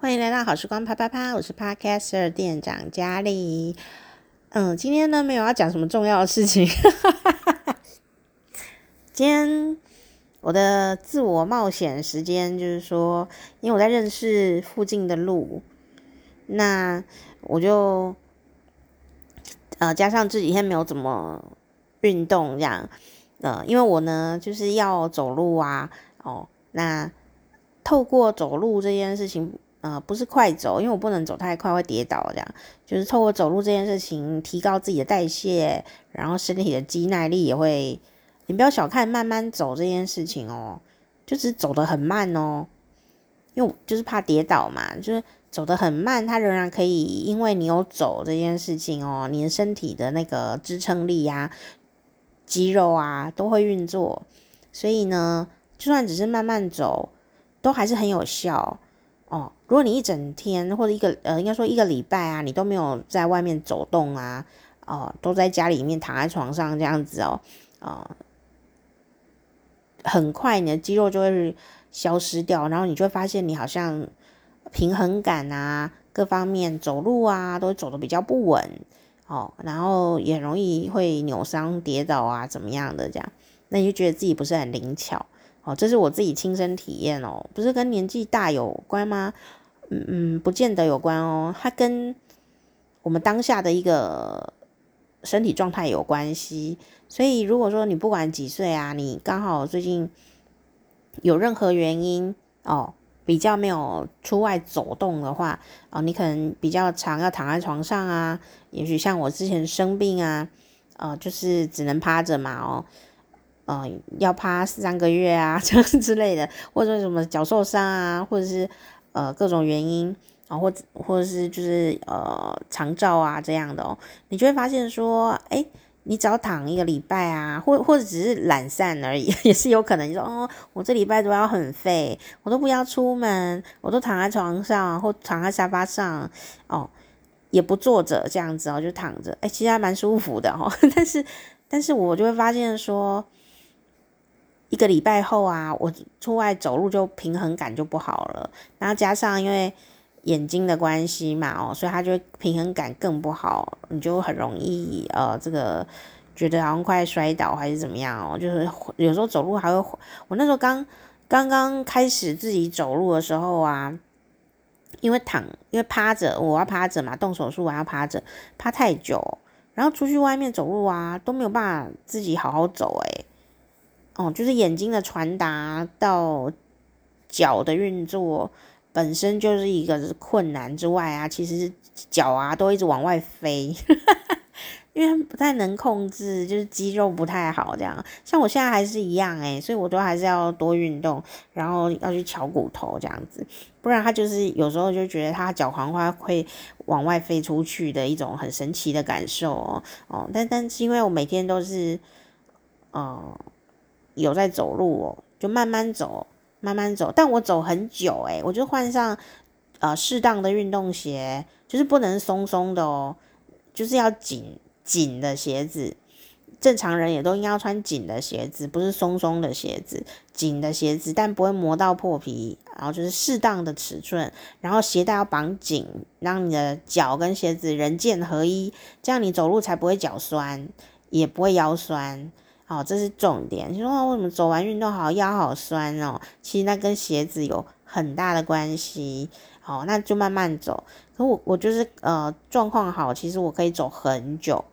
欢迎来到好时光啪啪啪，我是 Podcaster 店长佳丽。嗯，今天呢没有要讲什么重要的事情。今天我的自我冒险时间就是说，因为我在认识附近的路，那我就呃加上这几天没有怎么运动这样，呃，因为我呢就是要走路啊，哦，那透过走路这件事情。呃，不是快走，因为我不能走太快，会跌倒。这样就是透过走路这件事情，提高自己的代谢，然后身体的肌耐力也会。你不要小看慢慢走这件事情哦，就是走得很慢哦，因为就是怕跌倒嘛，就是走得很慢，它仍然可以，因为你有走这件事情哦，你的身体的那个支撑力呀、肌肉啊都会运作，所以呢，就算只是慢慢走，都还是很有效。如果你一整天或者一个呃，应该说一个礼拜啊，你都没有在外面走动啊，哦，都在家里面躺在床上这样子哦，啊、哦，很快你的肌肉就会消失掉，然后你就会发现你好像平衡感啊，各方面走路啊都走得比较不稳，哦，然后也容易会扭伤、跌倒啊，怎么样的这样，那你就觉得自己不是很灵巧。哦，这是我自己亲身体验哦，不是跟年纪大有关吗？嗯，不见得有关哦，它跟我们当下的一个身体状态有关系。所以如果说你不管几岁啊，你刚好最近有任何原因哦，比较没有出外走动的话，哦，你可能比较常要躺在床上啊，也许像我之前生病啊，呃，就是只能趴着嘛，哦。嗯、呃，要趴三个月啊，这样之类的，或者什么脚受伤啊，或者是呃各种原因啊，或者或者是就是呃长照啊这样的哦，你就会发现说，哎，你只要躺一个礼拜啊，或或者只是懒散而已，也是有可能。你说哦，我这礼拜都要很废，我都不要出门，我都躺在床上或躺在沙发上哦，也不坐着这样子哦，就躺着，哎，其实还蛮舒服的哦。但是但是我就会发现说。一个礼拜后啊，我出外走路就平衡感就不好了，然后加上因为眼睛的关系嘛，哦，所以它就平衡感更不好，你就很容易呃，这个觉得好像快摔倒还是怎么样哦，就是有时候走路还会，我那时候刚刚刚开始自己走路的时候啊，因为躺，因为趴着，我要趴着嘛，动手术我要趴着，趴太久，然后出去外面走路啊都没有办法自己好好走，诶。哦，就是眼睛的传达到脚的运作本身就是一个困难之外啊，其实脚啊都一直往外飞，因为不太能控制，就是肌肉不太好这样。像我现在还是一样诶，所以我都还是要多运动，然后要去乔骨头这样子，不然他就是有时候就觉得他脚黄花会往外飞出去的一种很神奇的感受哦。哦，但但是因为我每天都是，呃。有在走路哦，就慢慢走，慢慢走。但我走很久诶，我就换上呃适当的运动鞋，就是不能松松的哦，就是要紧紧的鞋子。正常人也都应该要穿紧的鞋子，不是松松的鞋子，紧的鞋子，但不会磨到破皮。然后就是适当的尺寸，然后鞋带要绑紧，让你的脚跟鞋子人剑合一，这样你走路才不会脚酸，也不会腰酸。哦，这是重点。你说为什么走完运动好腰好酸哦？其实那跟鞋子有很大的关系。哦，那就慢慢走。可我我就是呃状况好，其实我可以走很久，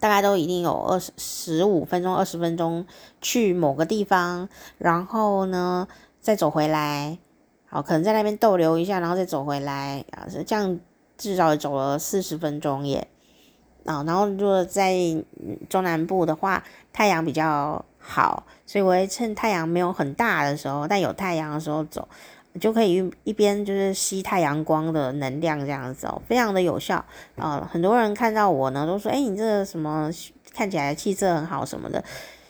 大概都一定有二十十五分钟、二十分钟去某个地方，然后呢再走回来。好，可能在那边逗留一下，然后再走回来啊，这样至少走了四十分钟耶。啊、然后如果在中南部的话，太阳比较好，所以我会趁太阳没有很大的时候，但有太阳的时候走，就可以一边就是吸太阳光的能量这样子哦，非常的有效。啊、呃，很多人看到我呢，都说，哎，你这个什么看起来气色很好什么的，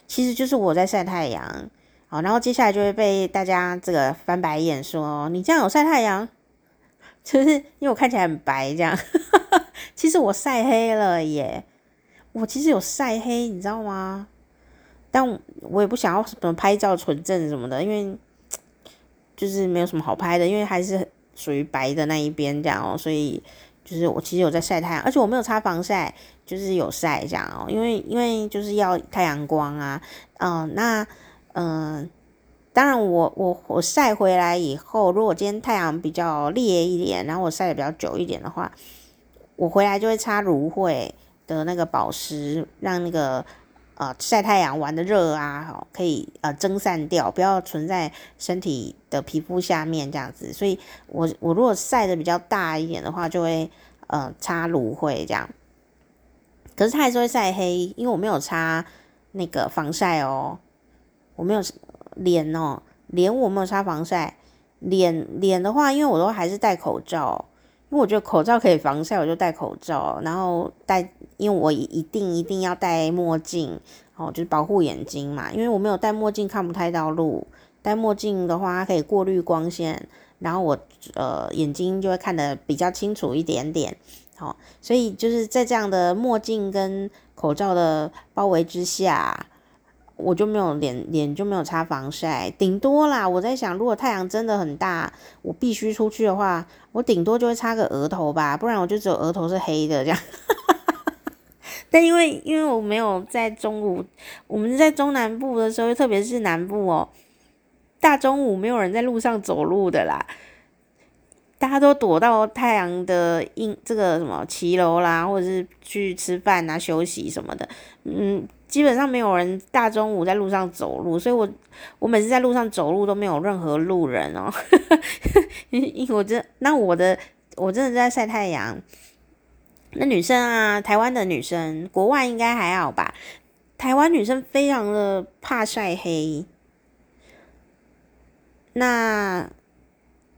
其实就是我在晒太阳。好，然后接下来就会被大家这个翻白眼说，你这样有晒太阳？就是因为我看起来很白这样。其实我晒黑了耶，我其实有晒黑，你知道吗？但我也不想要什么拍照纯正什么的，因为就是没有什么好拍的，因为还是属于白的那一边这样哦，所以就是我其实有在晒太阳，而且我没有擦防晒，就是有晒这样哦，因为因为就是要太阳光啊，嗯、那嗯、当然我我我晒回来以后，如果今天太阳比较烈一点，然后我晒的比较久一点的话，我回来就会擦芦荟的那个保湿，让那个。呃，晒太阳玩的热啊，可以呃蒸散掉，不要存在身体的皮肤下面这样子。所以我我如果晒的比较大一点的话，就会呃擦芦荟这样。可是它还是会晒黑，因为我没有擦那个防晒哦，我没有脸哦，脸我没有擦防晒。脸脸的话，因为我都还是戴口罩。因为我觉得口罩可以防晒，我就戴口罩，然后戴，因为我一定一定要戴墨镜，哦，就是保护眼睛嘛。因为我没有戴墨镜看不太到路，戴墨镜的话可以过滤光线，然后我呃眼睛就会看得比较清楚一点点，哦，所以就是在这样的墨镜跟口罩的包围之下。我就没有脸脸就没有擦防晒，顶多啦。我在想，如果太阳真的很大，我必须出去的话，我顶多就会擦个额头吧，不然我就只有额头是黑的这样。但因为因为我没有在中午，我们在中南部的时候，特别是南部哦，大中午没有人在路上走路的啦，大家都躲到太阳的阴这个什么骑楼啦，或者是去吃饭啊、休息什么的，嗯。基本上没有人大中午在路上走路，所以我我每次在路上走路都没有任何路人哦，因我真那我的我真的在晒太阳。那女生啊，台湾的女生，国外应该还好吧？台湾女生非常的怕晒黑。那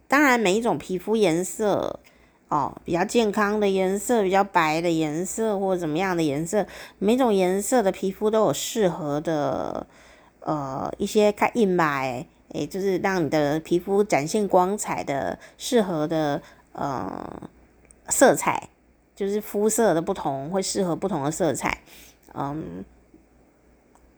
当然，每一种皮肤颜色。哦，比较健康的颜色，比较白的颜色，或者怎么样的颜色，每种颜色的皮肤都有适合的，呃，一些看印白，诶，就是让你的皮肤展现光彩的适合的，呃，色彩，就是肤色的不同会适合不同的色彩，嗯，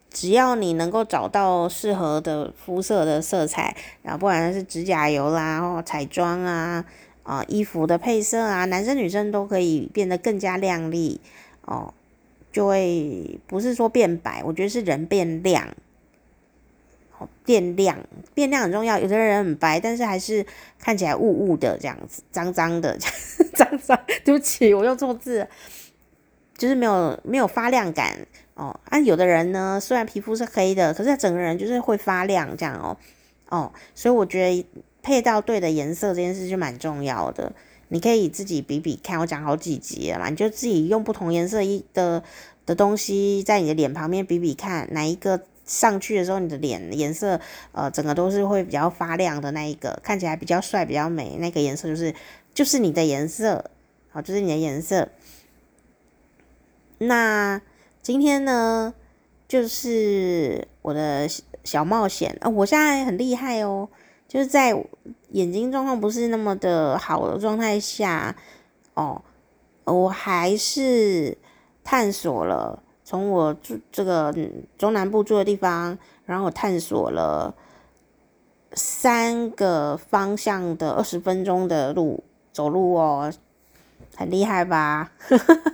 只要你能够找到适合的肤色的色彩，然后不管是指甲油啦，或彩妆啊。啊，衣服的配色啊，男生女生都可以变得更加亮丽哦，就会不是说变白，我觉得是人变亮，哦，变亮，变亮很重要。有的人很白，但是还是看起来雾雾的这样子，脏脏的，脏脏。对不起，我用错字，就是没有没有发亮感哦。啊，有的人呢，虽然皮肤是黑的，可是他整个人就是会发亮这样哦，哦，所以我觉得。配到对的颜色这件事就蛮重要的，你可以自己比比看，我讲好几集了嘛，你就自己用不同颜色一的的东西在你的脸旁边比比看，哪一个上去的时候你的脸颜色呃整个都是会比较发亮的那一个，看起来比较帅比较美，那个颜色就是就是你的颜色，好，就是你的颜色。那今天呢，就是我的小冒险啊，我现在很厉害哦。就是在眼睛状况不是那么的好的状态下，哦，我还是探索了从我住这个中南部住的地方，然后我探索了三个方向的二十分钟的路走路哦，很厉害吧？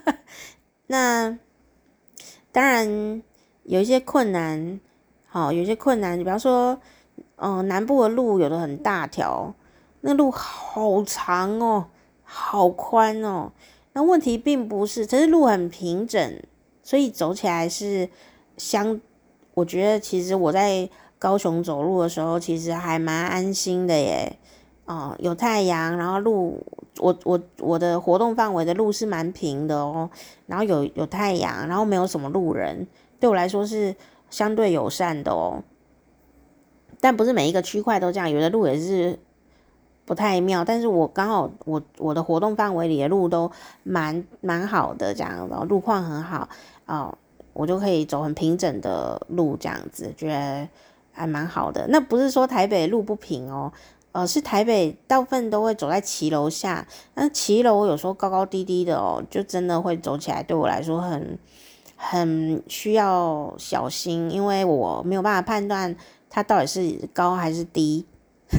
那当然有一些困难，好，有些困难，你比方说。嗯、南部的路有的很大条，那路好长哦，好宽哦。那问题并不是，其实路很平整，所以走起来是相。我觉得其实我在高雄走路的时候，其实还蛮安心的耶。哦、有太阳，然后路，我我我的活动范围的路是蛮平的哦。然后有有太阳，然后没有什么路人，对我来说是相对友善的哦。但不是每一个区块都这样，有的路也是不太妙。但是我刚好我我的活动范围里的路都蛮蛮好的，这样的路况很好哦，我就可以走很平整的路，这样子觉得还蛮好的。那不是说台北路不平哦，呃，是台北大部分都会走在骑楼下，那骑楼有时候高高低低的哦，就真的会走起来对我来说很很需要小心，因为我没有办法判断。它到底是高还是低？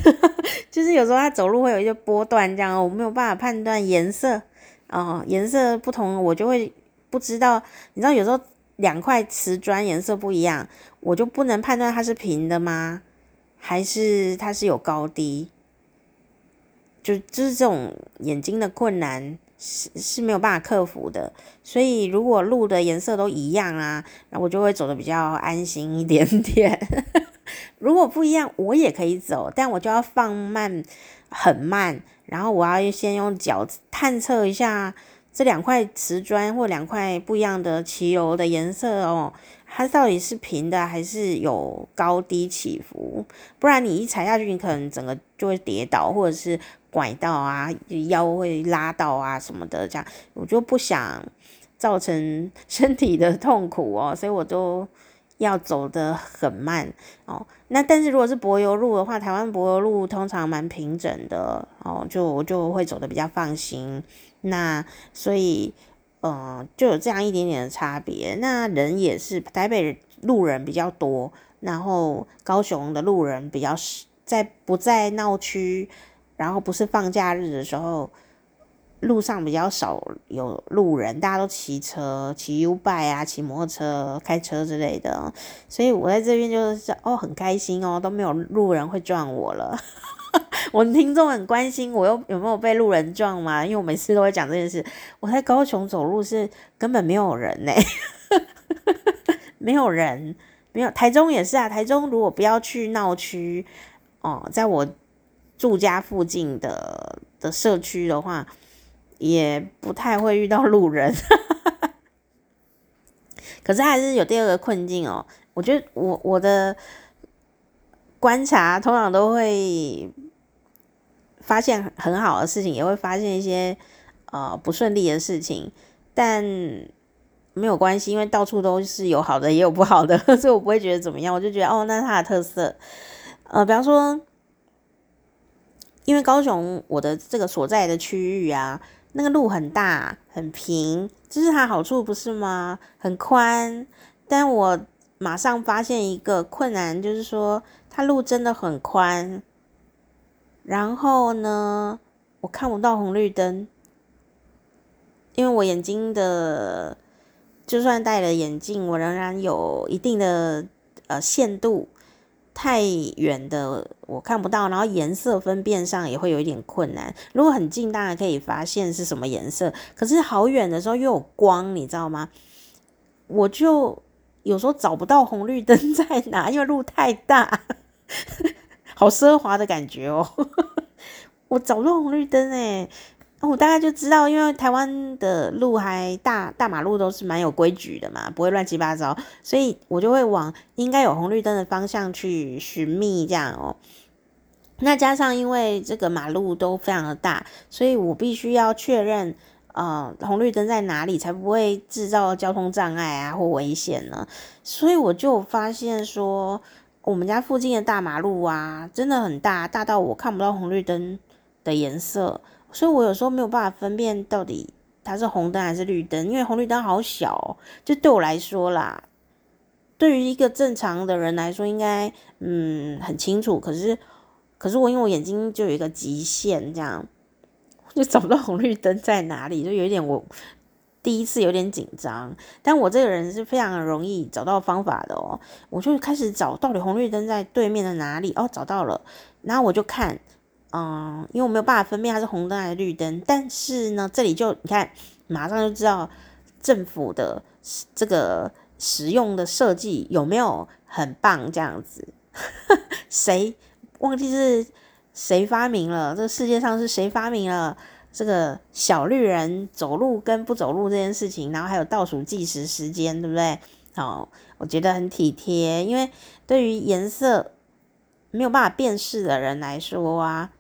就是有时候它走路会有一些波段，这样我没有办法判断颜色哦，颜色不同我就会不知道。你知道有时候两块瓷砖颜色不一样，我就不能判断它是平的吗？还是它是有高低？就就是这种眼睛的困难是是没有办法克服的。所以如果路的颜色都一样啊，那我就会走得比较安心一点点。如果不一样，我也可以走，但我就要放慢，很慢，然后我要先用脚探测一下这两块瓷砖或两块不一样的骑油的颜色哦，它到底是平的还是有高低起伏？不然你一踩下去，你可能整个就会跌倒，或者是拐到啊，腰会拉到啊什么的，这样我就不想造成 身体的痛苦哦，所以我都。要走得很慢哦，那但是如果是柏油路的话，台湾柏油路通常蛮平整的哦，就我就会走得比较放心。那所以，嗯，就有这样一点点的差别。那人也是，台北路人比较多，然后高雄的路人比较少，在不在闹区，然后不是放假日的时候。路上比较少有路人，大家都骑车、骑 U 拜啊、骑摩托车、开车之类的，所以我在这边就是哦很开心哦，都没有路人会撞我了。我的听众很关心我有有没有被路人撞吗？因为我每次都会讲这件事。我在高雄走路是根本没有人呢、欸，没有人，没有。台中也是啊，台中如果不要去闹区哦，在我住家附近的的社区的话。也不太会遇到路人，可是还是有第二个困境哦。我觉得我我的观察通常都会发现很好的事情，也会发现一些呃不顺利的事情，但没有关系，因为到处都是有好的也有不好的，所以我不会觉得怎么样。我就觉得哦，那是它的特色。呃，比方说，因为高雄我的这个所在的区域啊。那个路很大很平，这是它好处不是吗？很宽，但我马上发现一个困难，就是说它路真的很宽，然后呢，我看不到红绿灯，因为我眼睛的，就算戴了眼镜，我仍然有一定的呃限度。太远的我看不到，然后颜色分辨上也会有一点困难。如果很近，当然可以发现是什么颜色。可是好远的时候又有光，你知道吗？我就有时候找不到红绿灯 在哪，因为路太大，好奢华的感觉哦。我找不到红绿灯哎。我大概就知道，因为台湾的路还大，大马路都是蛮有规矩的嘛，不会乱七八糟，所以我就会往应该有红绿灯的方向去寻觅，这样哦。那加上因为这个马路都非常的大，所以我必须要确认，呃，红绿灯在哪里，才不会制造交通障碍啊或危险呢。所以我就发现说，我们家附近的大马路啊，真的很大，大到我看不到红绿灯的颜色。所以我有时候没有办法分辨到底它是红灯还是绿灯，因为红绿灯好小哦，就对我来说啦，对于一个正常的人来说，应该嗯很清楚。可是，可是我因为我眼睛就有一个极限，这样 就找不到红绿灯在哪里，就有一点我第一次有点紧张。但我这个人是非常容易找到方法的哦，我就开始找到底红绿灯在对面的哪里哦，找到了，然后我就看。嗯，因为我没有办法分辨它是红灯还是绿灯，但是呢，这里就你看，马上就知道政府的这个使用的设计有没有很棒这样子。谁忘记是谁发明了？这个世界上是谁发明了这个小绿人走路跟不走路这件事情？然后还有倒数计时时间，对不对？好，我觉得很体贴，因为对于颜色没有办法辨识的人来说啊。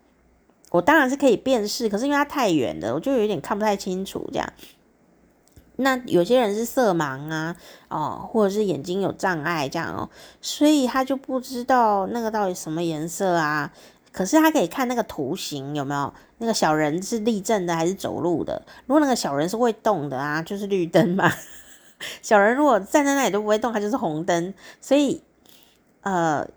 我当然是可以辨识，可是因为它太远了，我就有点看不太清楚这样。那有些人是色盲啊，哦，或者是眼睛有障碍这样哦，所以他就不知道那个到底什么颜色啊。可是他可以看那个图形有没有，那个小人是立正的还是走路的？如果那个小人是会动的啊，就是绿灯嘛。小人如果站在那里都不会动，它就是红灯。所以，呃，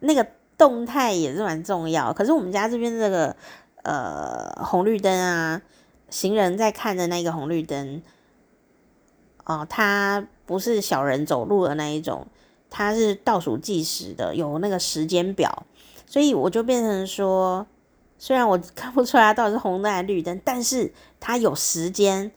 那个。动态也是蛮重要。可是我们家这边这个呃红绿灯啊，行人在看的那个红绿灯，哦、呃，它不是小人走路的那一种，它是倒数计时的，有那个时间表，所以我就变成说，虽然我看不出来到底是红灯还是绿灯，但是它有时间，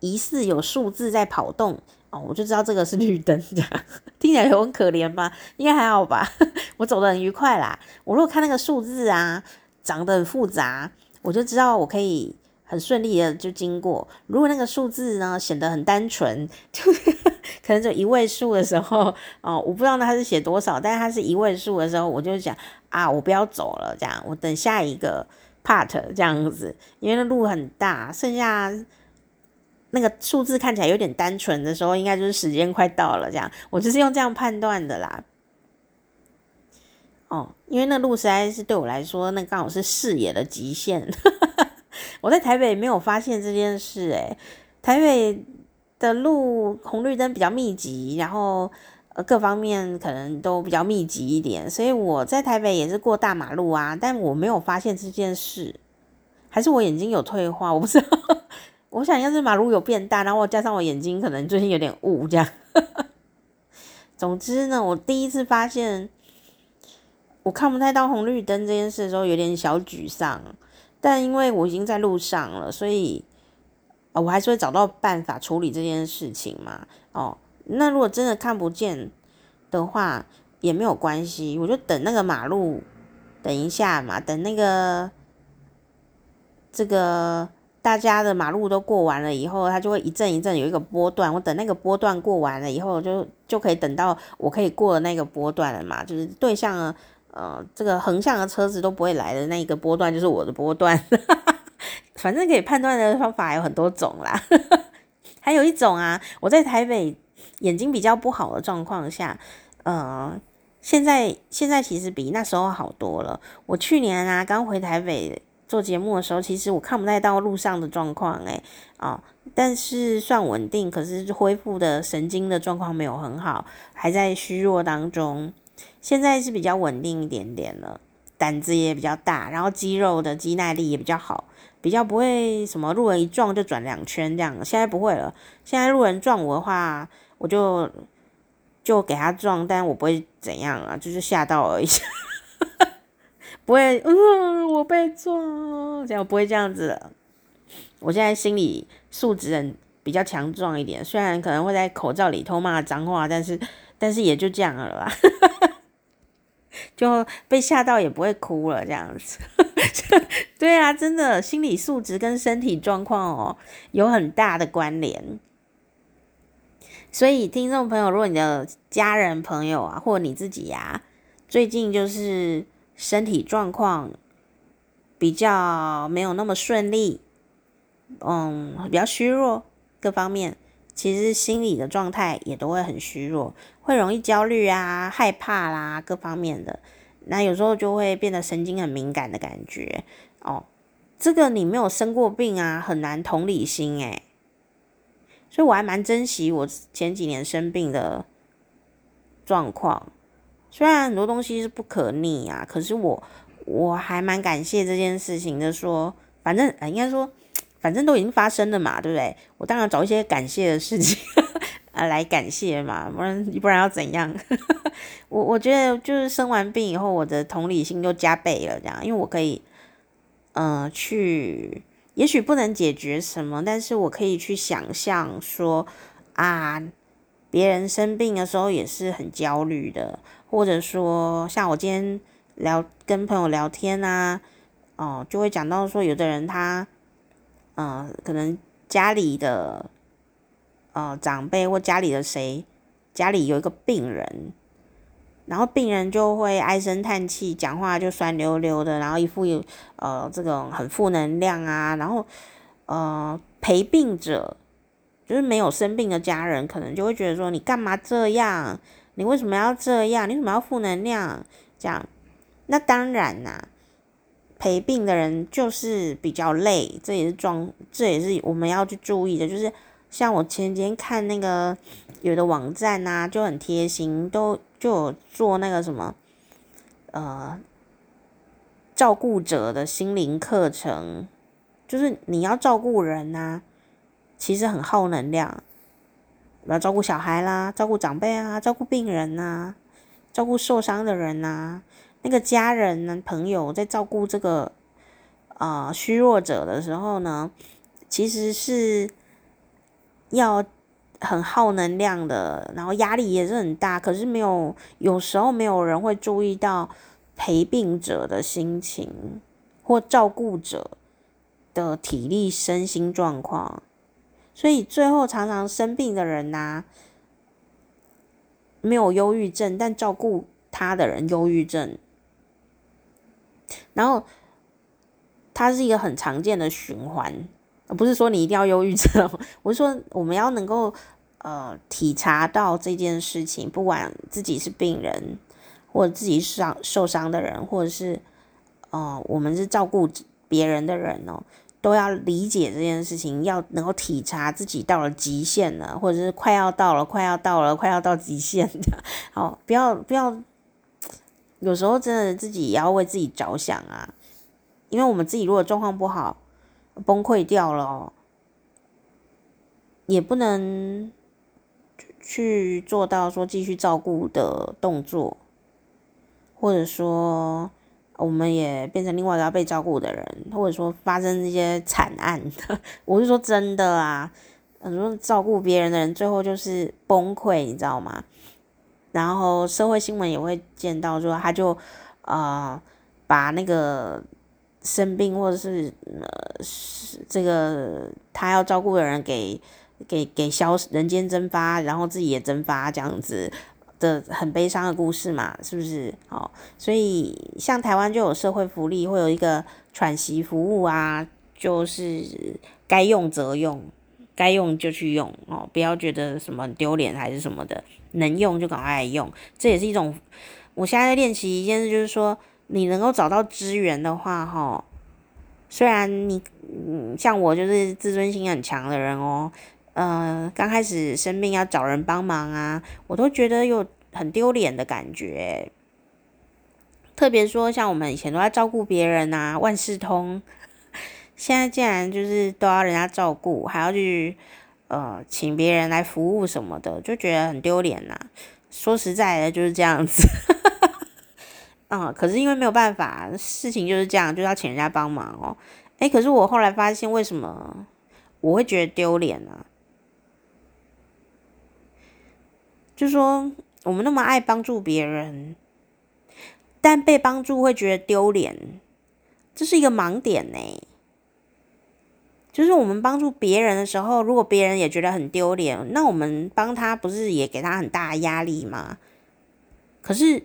疑似有数字在跑动。哦，我就知道这个是绿灯，这样 听起来有很可怜吧？应该还好吧？我走得很愉快啦。我如果看那个数字啊，长得很复杂，我就知道我可以很顺利的就经过。如果那个数字呢显得很单纯，就 可能就一位数的时候，哦，我不知道它是写多少，但是它是一位数的时候，我就想啊，我不要走了，这样我等下一个 part 这样子，因为那路很大，剩下。那个数字看起来有点单纯的时候，应该就是时间快到了，这样我就是用这样判断的啦。哦，因为那路实在是对我来说，那刚好是视野的极限。我在台北没有发现这件事，诶，台北的路红绿灯比较密集，然后呃各方面可能都比较密集一点，所以我在台北也是过大马路啊，但我没有发现这件事，还是我眼睛有退化，我不知道。我想要是马路有变大，然后加上我眼睛可能最近有点雾，这样。总之呢，我第一次发现我看不太到红绿灯这件事的时候，有点小沮丧。但因为我已经在路上了，所以我还是会找到办法处理这件事情嘛。哦，那如果真的看不见的话，也没有关系，我就等那个马路，等一下嘛，等那个这个。大家的马路都过完了以后，它就会一阵一阵有一个波段。我等那个波段过完了以后就，就可以等到我可以过的那个波段了嘛。就是对向呃这个横向的车子都不会来的那一个波段，就是我的波段。反正可以判断的方法有很多种啦。还有一种啊，我在台北眼睛比较不好的状况下，呃，现在现在其实比那时候好多了。我去年啊刚回台北。做节目的时候，其实我看不太到路上的状况，诶，啊，但是算稳定，可是恢复的神经的状况没有很好，还在虚弱当中。现在是比较稳定一点点了，胆子也比较大，然后肌肉的肌耐力也比较好，比较不会什么路人一撞就转两圈这样。现在不会了，现在路人撞我的话，我就就给他撞，但我不会怎样啊，就是吓到而已。不会，嗯，我被撞，这样不会这样子。我现在心理素质很比较强壮一点，虽然可能会在口罩里偷骂脏话，但是但是也就这样了啦，就被吓到也不会哭了，这样子。对啊，真的，心理素质跟身体状况哦有很大的关联。所以听众朋友，如果你的家人朋友啊，或你自己呀、啊，最近就是。身体状况比较没有那么顺利，嗯，比较虚弱，各方面其实心理的状态也都会很虚弱，会容易焦虑啊、害怕啦，各方面的。那有时候就会变得神经很敏感的感觉哦。这个你没有生过病啊，很难同理心诶。所以我还蛮珍惜我前几年生病的状况。虽然很多东西是不可逆啊，可是我我还蛮感谢这件事情的。说，反正应该说，反正都已经发生了嘛，对不对？我当然找一些感谢的事情啊 来感谢嘛，不然不然要怎样？我我觉得就是生完病以后，我的同理心就加倍了，这样，因为我可以，嗯、去，也许不能解决什么，但是我可以去想象说啊，别人生病的时候也是很焦虑的。或者说，像我今天聊跟朋友聊天啊，哦，就会讲到说，有的人他，呃，可能家里的，呃，长辈或家里的谁，家里有一个病人，然后病人就会唉声叹气，讲话就酸溜溜的，然后一副有呃这种很负能量啊，然后呃陪病者，就是没有生病的家人，可能就会觉得说，你干嘛这样？你为什么要这样？你为什么要负能量？这样，那当然啦，陪病的人就是比较累，这也是装，这也是我们要去注意的。就是像我前几天看那个有的网站啊，就很贴心，都就有做那个什么，呃照顾者的心灵课程，就是你要照顾人呐、其实很耗能量。要照顾小孩啦，照顾长辈啊，照顾病人呐、照顾受伤的人呐、那个家人呢，朋友在照顾这个啊、呃、虚弱者的时候呢，其实是要很耗能量的，然后压力也是很大。可是没有，有时候没有人会注意到陪病者的心情或照顾者的体力、身心状况。所以最后常常生病的人呐、没有忧郁症，但照顾他的人忧郁症，然后它是一个很常见的循环，不是说你一定要忧郁症，我是说我们要能够呃体察到这件事情，不管自己是病人，或者自己伤受伤的人，或者是呃我们是照顾别人的人哦。都要理解这件事情，要能够体察自己到了极限了，或者是快要到了，快要到了，快要到极限的。好，不要不要，有时候真的自己也要为自己着想啊，因为我们自己如果状况不好，崩溃掉了，也不能去做到说继续照顾的动作，或者说。我们也变成另外一个要被照顾的人，或者说发生这些惨案，我是说真的啊，很多照顾别人的人最后就是崩溃，你知道吗？然后社会新闻也会见到说，他就呃把那个生病或者是呃这个他要照顾的人给给给消人间蒸发，然后自己也蒸发这样子。的很悲伤的故事嘛，是不是？哦，所以像台湾就有社会福利，会有一个喘息服务啊，就是该用则用，该用就去用哦，不要觉得什么丢脸还是什么的，能用就赶快用。这也是一种，我现在练习一件事，就是说你能够找到资源的话，哈、虽然你嗯像我就是自尊心很强的人哦。呃，刚开始生病要找人帮忙啊，我都觉得有很丢脸的感觉。特别说像我们以前都在照顾别人啊，万事通，现在竟然就是都要人家照顾，还要去呃请别人来服务什么的，就觉得很丢脸呐。说实在的，就是这样子。嗯，可是因为没有办法，事情就是这样，就要请人家帮忙哦。诶，可是我后来发现，为什么我会觉得丢脸呢？就说，我们那么爱帮助别人，但被帮助会觉得丢脸，这是一个盲点呢。就是我们帮助别人的时候，如果别人也觉得很丢脸，那我们帮他不是也给他很大压力吗？可是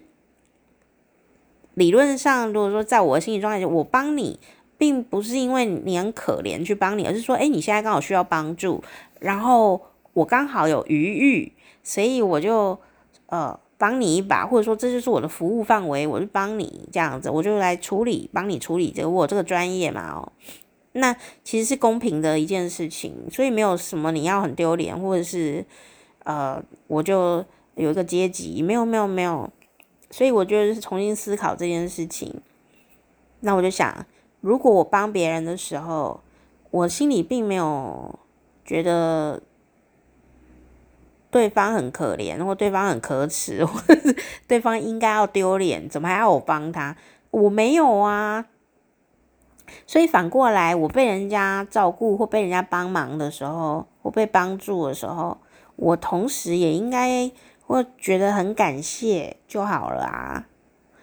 理论上，如果说在我的心理状态下，我帮你，并不是因为你很可怜去帮你，而是说，诶，你现在刚好需要帮助，然后我刚好有余裕。所以我就呃帮你一把，或者说这就是我的服务范围，我就帮你这样子，我就来处理，帮你处理这个，我这个专业嘛哦，那其实是公平的一件事情，所以没有什么你要很丢脸，或者是呃我就有一个阶级，没有没有没有，所以我就是重新思考这件事情，那我就想，如果我帮别人的时候，我心里并没有觉得。对方很可怜，或对方很可耻，或者是 对方应该要丢脸，怎么还要我帮他？我没有啊。所以反过来，我被人家照顾或被人家帮忙的时候，或被帮助的时候，我同时也应该会觉得很感谢就好了啊。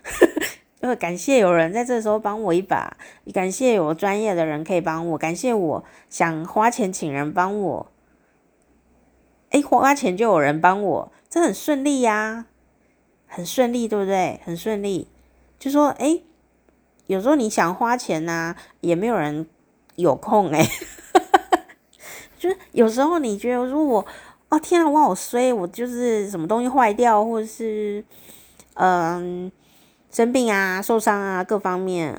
就感谢有人在这时候帮我一把，感谢有专业的人可以帮我，感谢我想花钱请人帮我。诶，花钱就有人帮我，这很顺利呀，很顺利，对不对？很顺利。就说，诶，有时候你想花钱呐，也没有人有空诶。就是有时候你觉得如果，哦天啊，我好衰，我就是什么东西坏掉，或者是嗯生病啊、受伤啊，各方面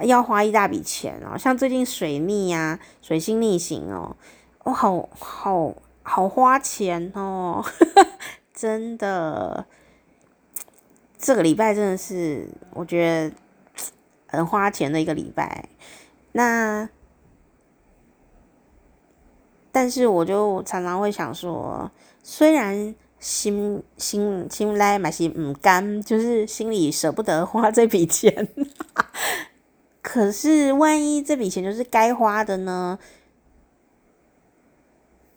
要花一大笔钱哦。像最近水逆呀、水星逆行哦，我好好。好花钱哦，真的，这个礼拜真的是我觉得很花钱的一个礼拜。那但是我就常常会想说，虽然心心心里买些唔甘，就是心里舍不得花这笔钱，可是万一这笔钱就是该花的呢？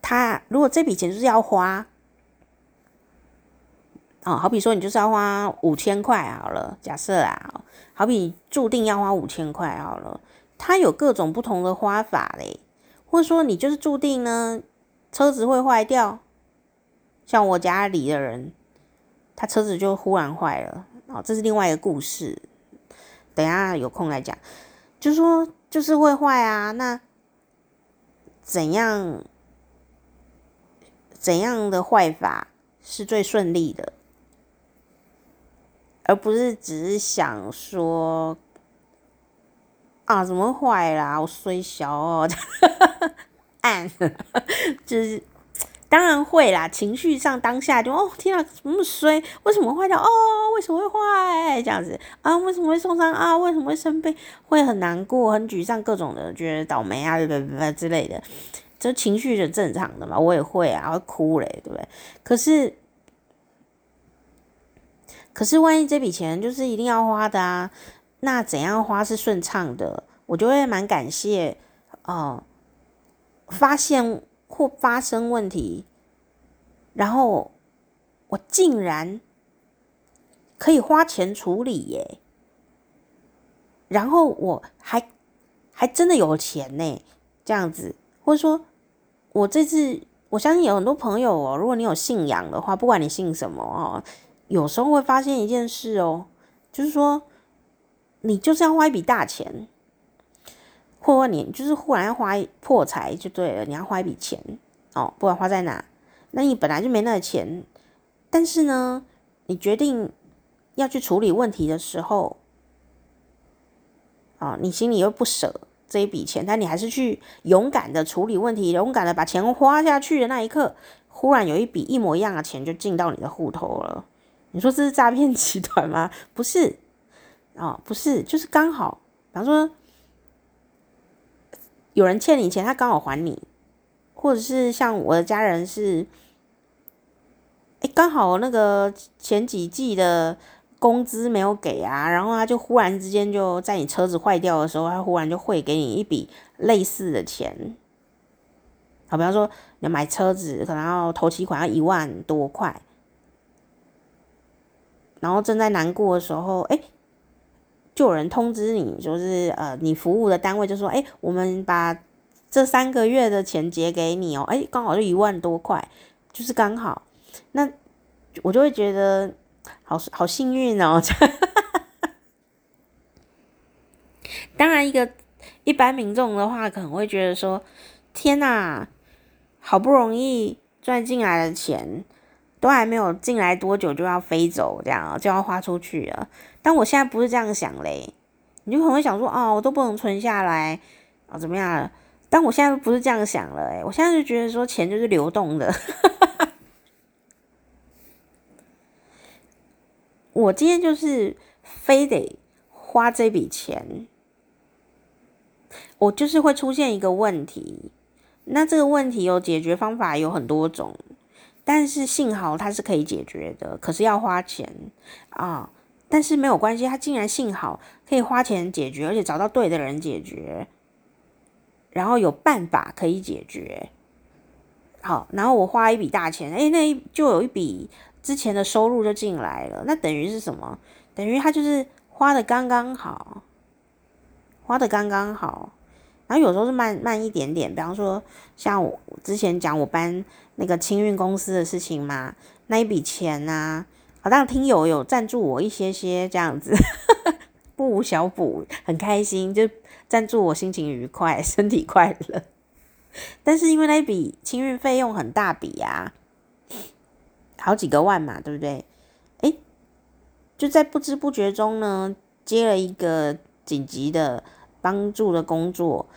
他如果这笔钱就是要花，哦，好比说你就是要花五千块好了，假设啊，好比注定要花五千块好了，他有各种不同的花法嘞。或者说你就是注定呢，车子会坏掉，像我家里的人，他车子就忽然坏了，哦，这是另外一个故事，等下有空来讲。就说就是会坏啊，那怎样怎样的坏法是最顺利的，而不是只是想说。啊，怎么坏啦？我衰小哦，暗，就是当然会啦。情绪上当下就哦，天啊，怎么衰？为什么坏掉？哦，为什么会坏？这样子啊，为什么会受伤啊？为什么会生病？会很难过、很沮丧，各种的觉得倒霉啊，对不对？之类的，这情绪是正常的嘛。我也会啊，会哭嘞，对不对？可是，可是万一这笔钱就是一定要花的啊。那怎样花是顺畅的？我就会蛮感谢，哦、呃，发现或发生问题，然后我竟然可以花钱处理耶，然后我还还真的有钱呢，这样子，或者说，我这次我相信有很多朋友哦，如果你有信仰的话，不管你信什么哦，有时候会发现一件事哦，就是说。你就是要花一笔大钱，或者你就是忽然要花破财就对了。你要花一笔钱哦，不管花在哪，那你本来就没那个钱，但是呢，你决定要去处理问题的时候，啊、哦，你心里又不舍这一笔钱，但你还是去勇敢的处理问题，勇敢的把钱花下去的那一刻，忽然有一笔一模一样的钱就进到你的户头了。你说这是诈骗集团吗？不是。哦，不是，就是刚好，比方说有人欠你钱，他刚好还你，或者是像我的家人是，哎，刚好那个前几季的工资没有给啊，然后他就忽然之间就在你车子坏掉的时候，他忽然就汇给你一笔类似的钱。好，比方说你要买车子可能要头期款要一万多块，然后正在难过的时候，哎。就有人通知你，就是呃，你服务的单位就说，哎、我们把这三个月的钱结给你哦，哎、刚好就一万多块，就是刚好，那我就会觉得好好幸运哦。当然，一个一般民众的话，可能会觉得说，天哪，好不容易赚进来的钱。都还没有进来多久就要飞走，这样就要花出去了。但我现在不是这样想嘞，你就可能会想说，哦，我都不能存下来啊，怎么样？但我现在不是这样想了，诶，我现在就觉得说钱就是流动的。我今天就是非得花这笔钱，我就是会出现一个问题，那这个问题有解决方法有很多种。但是幸好它是可以解决的，可是要花钱啊！但是没有关系，它竟然幸好可以花钱解决，而且找到对的人解决，然后有办法可以解决。好，然后我花一笔大钱，诶，那就有一笔之前的收入就进来了，那等于是什么？等于他就是花的刚刚好，花的刚刚好。然后有时候是慢慢一点点，比方说像我之前讲我搬那个清运公司的事情嘛，那一笔钱啊，好像听友有赞助我一些些这样子，不无小补，很开心，就赞助我心情愉快，身体快乐。但是因为那一笔清运费用很大笔啊，好几个万嘛，对不对？诶，就在不知不觉中呢，接了一个紧急的帮助的工作，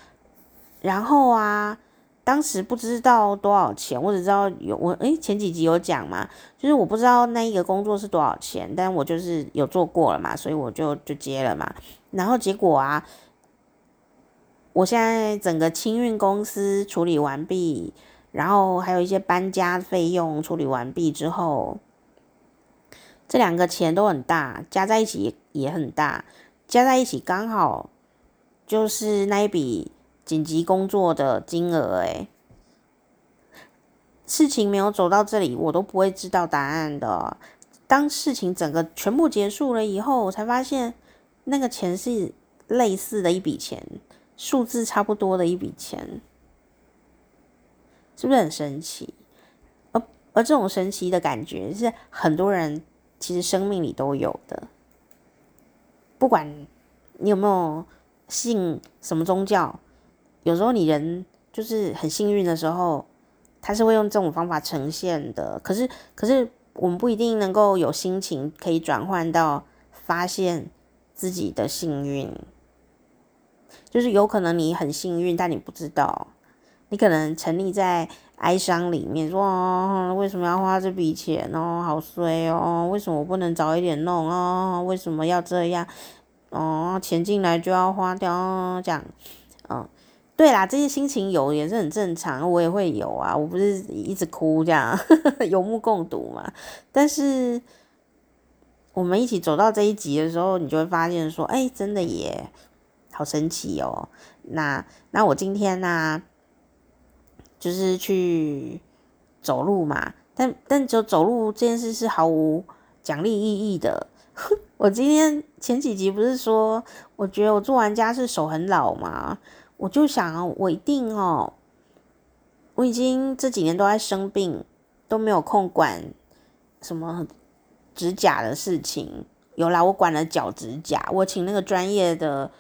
然后啊，当时不知道多少钱，我只知道有我诶，前几集有讲嘛，就是我不知道那一个工作是多少钱，但我就是有做过了嘛，所以我就就接了嘛。然后结果啊，我现在整个清运公司处理完毕，然后还有一些搬家费用处理完毕之后，这两个钱都很大，加在一起也很大，加在一起刚好就是那一笔。紧急工作的金额，诶，事情没有走到这里，我都不会知道答案的。当事情整个全部结束了以后，我才发现那个钱是类似的一笔钱，数字差不多的一笔钱，是不是很神奇？而而这种神奇的感觉是很多人其实生命里都有的，不管你有没有信什么宗教。有时候你人就是很幸运的时候，他是会用这种方法呈现的。可是，可是我们不一定能够有心情可以转换到发现自己的幸运。就是有可能你很幸运，但你不知道，你可能沉溺在哀伤里面，说，为什么要花这笔钱哦，好衰哦，为什么我不能早一点弄哦？为什么要这样？哦，钱进来就要花掉，这样，对啦，这些心情有也是很正常，我也会有啊，我不是一直哭这样，有目共睹嘛。但是我们一起走到这一集的时候，你就会发现说，哎，真的耶，好神奇哦。那那我今天呢、就是去走路嘛，但但就走路这件事是毫无奖励意义的。我今天前几集不是说，我觉得我做完家事手很老嘛。我就想，我一定哦，我已经这几年都在生病，都没有空管什么指甲的事情。有啦，我管了脚指甲，我请那个专业的，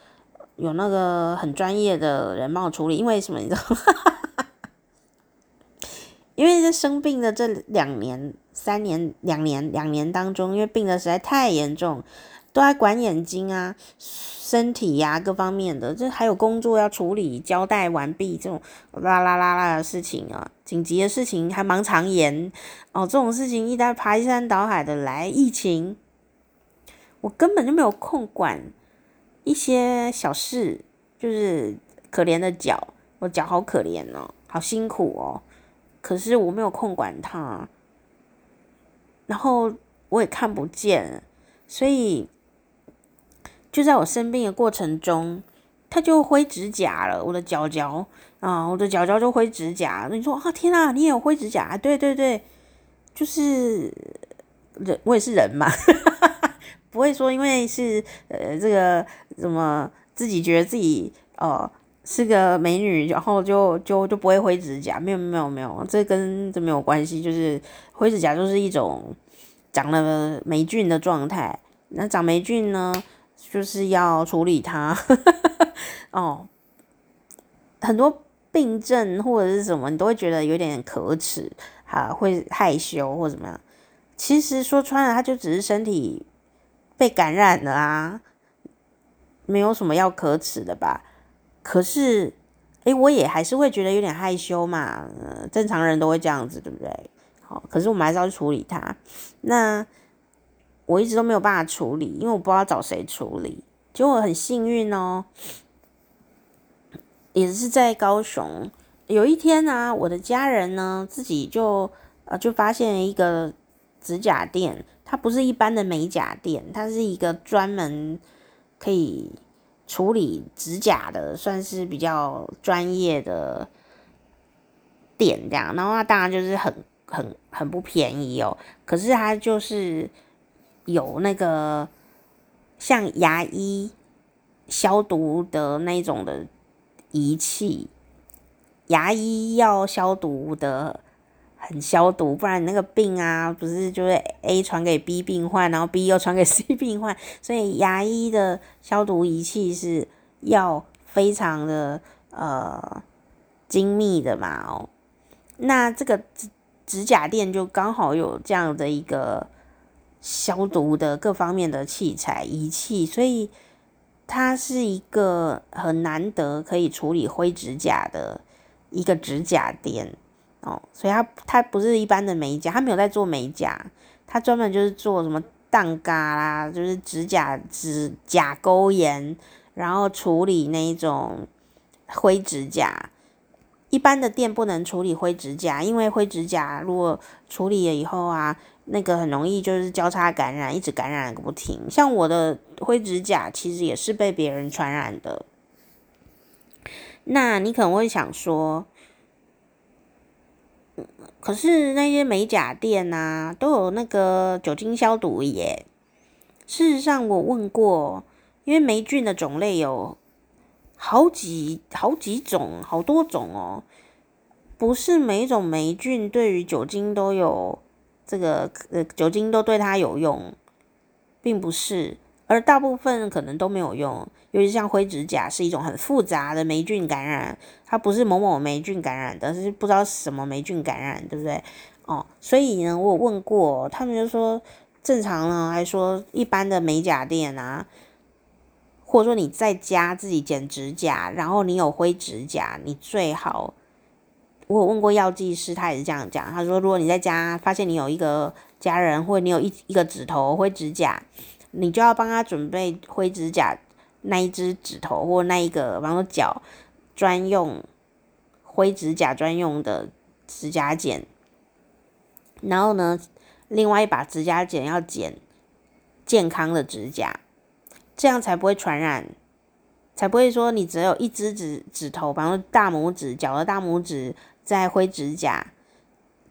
有那个很专业的人帮我处理。因为什么？你知道吗？因为在生病的这两年、三年、两年、两年当中，因为病的实在太严重。都在管眼睛啊、身体呀、啊、各方面的，这还有工作要处理，交代完毕这种啦啦啦啦的事情啊，紧急的事情还忙肠炎哦，这种事情一旦排山倒海的来，疫情，我根本就没有空管一些小事，就是可怜的脚，我脚好可怜哦，好辛苦哦，可是我没有空管它，然后我也看不见，所以。就在我生病的过程中，他就灰指甲了，我的脚脚啊，我的脚脚就灰指甲。你说啊，天啊，你也有灰指甲？对对对，就是人，我也是人嘛，不会说因为是呃这个怎么自己觉得自己哦、呃、是个美女，然后就就就不会灰指甲？没有没有没有，这跟这没有关系，就是灰指甲就是一种长了霉菌的状态。那长霉菌呢？就是要处理它哦，很多病症或者是什么，你都会觉得有点可耻，哈，会害羞或怎么样。其实说穿了，它就只是身体被感染了啊，没有什么要可耻的吧？可是，诶，我也还是会觉得有点害羞嘛，呃，正常人都会这样子，对不对？好，可是我们还是要去处理它。那。我一直都没有办法处理，因为我不知道找谁处理。结果很幸运哦，也是在高雄。有一天呢、我的家人呢自己就呃就发现一个指甲店，它不是一般的美甲店，它是一个专门可以处理指甲的，算是比较专业的店这样。然后它当然就是很很很不便宜哦，可是它就是。有那个像牙医消毒的那种的仪器，牙医要消毒的很消毒，不然那个病啊，不是就是 A 传给 B 病患，然后 B 又传给 C 病患，所以牙医的消毒仪器是要非常的呃精密的嘛哦，那这个指指甲店就刚好有这样的一个。消毒的各方面的器材仪器，所以它是一个很难得可以处理灰指甲的一个指甲店哦，所以他他不是一般的美甲，他没有在做美甲，他专门就是做什么蛋嘎啦，就是指甲指甲沟炎，然后处理那一种灰指甲。一般的店不能处理灰指甲，因为灰指甲如果处理了以后啊，那个很容易就是交叉感染，一直感染个不停。像我的灰指甲其实也是被别人传染的。那你可能会想说，可是那些美甲店啊，都有那个酒精消毒耶。事实上，我问过，因为霉菌的种类有。好几好几种，好多种哦，不是每一种霉菌对于酒精都有这个呃，酒精都对它有用，并不是，而大部分可能都没有用。尤其像灰指甲是一种很复杂的霉菌感染，它不是某某霉菌感染的，是不知道什么霉菌感染，对不对？哦，所以呢，我有问过，他们就说正常呢，还说一般的美甲店啊。或者说你在家自己剪指甲，然后你有灰指甲，你最好，我有问过药剂师，他也是这样讲。他说，如果你在家发现你有一个家人，或者你有一一个指头灰指甲，你就要帮他准备灰指甲那一只指头或那一个，比方说脚专用灰指甲专用的指甲剪，然后呢，另外一把指甲剪要剪健康的指甲。这样才不会传染，才不会说你只有一只指指头，比方说大拇指、脚的大拇指在灰指甲，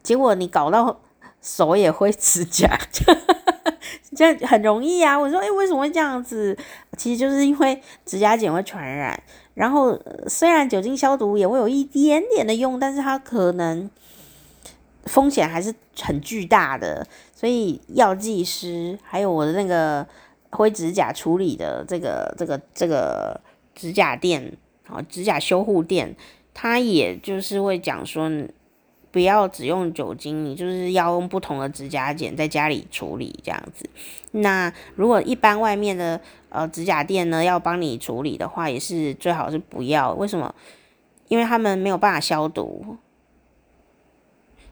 结果你搞到手也灰指甲，这样很容易啊！我说，诶，为什么会这样子？其实就是因为指甲剪会传染。然后虽然酒精消毒也会有一点点的用，但是它可能风险还是很巨大的。所以药剂师还有我的那个。灰指甲处理的这个这个这个指甲店，好，指甲修护店，他也就是会讲说，不要只用酒精，你就是要用不同的指甲剪在家里处理这样子。那如果一般外面的呃指甲店呢，要帮你处理的话，也是最好是不要。为什么？因为他们没有办法消毒。